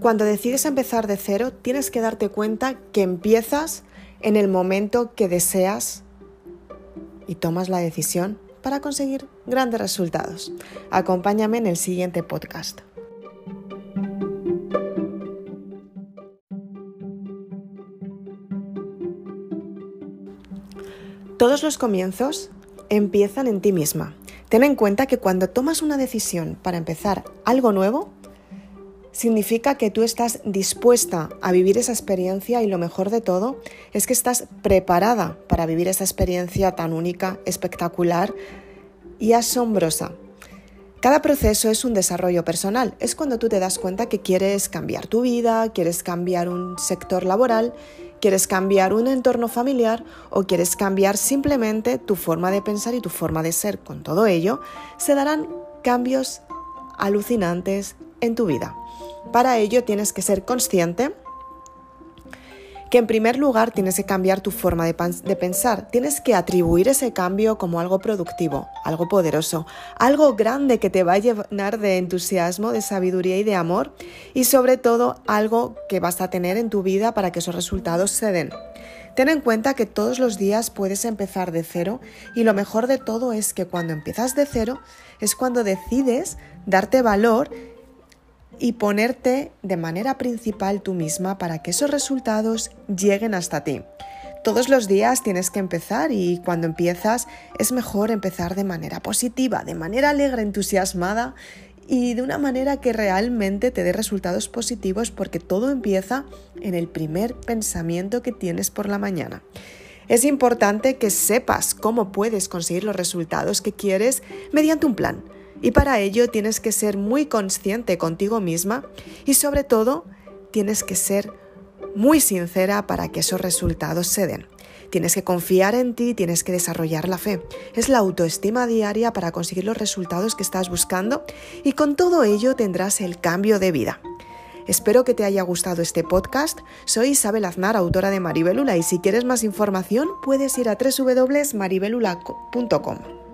Cuando decides empezar de cero, tienes que darte cuenta que empiezas en el momento que deseas y tomas la decisión para conseguir grandes resultados. Acompáñame en el siguiente podcast. Todos los comienzos empiezan en ti misma. Ten en cuenta que cuando tomas una decisión para empezar algo nuevo, significa que tú estás dispuesta a vivir esa experiencia y lo mejor de todo es que estás preparada para vivir esa experiencia tan única, espectacular y asombrosa. Cada proceso es un desarrollo personal, es cuando tú te das cuenta que quieres cambiar tu vida, quieres cambiar un sector laboral, quieres cambiar un entorno familiar o quieres cambiar simplemente tu forma de pensar y tu forma de ser. Con todo ello, se darán cambios alucinantes en tu vida. Para ello tienes que ser consciente que en primer lugar tienes que cambiar tu forma de, pensar, tienes que atribuir ese cambio como algo productivo, algo poderoso, algo grande que te va a llenar de entusiasmo, de sabiduría y de amor y sobre todo algo que vas a tener en tu vida para que esos resultados se den. Ten en cuenta que todos los días puedes empezar de cero y lo mejor de todo es que cuando empiezas de cero es cuando decides darte valor y ponerte de manera principal tú misma para que esos resultados lleguen hasta ti. Todos los días tienes que empezar y cuando empiezas es mejor empezar de manera positiva, de manera alegre, entusiasmada y de una manera que realmente te dé resultados positivos porque todo empieza en el primer pensamiento que tienes por la mañana. Es importante que sepas cómo puedes conseguir los resultados que quieres mediante un plan y para ello tienes que ser muy consciente contigo misma y sobre todo tienes que ser muy sincera para que esos resultados se den. Tienes que confiar en ti, tienes que desarrollar la fe. Es la autoestima diaria para conseguir los resultados que estás buscando y con todo ello tendrás el cambio de vida. Espero que te haya gustado este podcast. Soy Isabel Aznar, autora de Maribelula, y si quieres más información puedes ir a www.maribelula.com.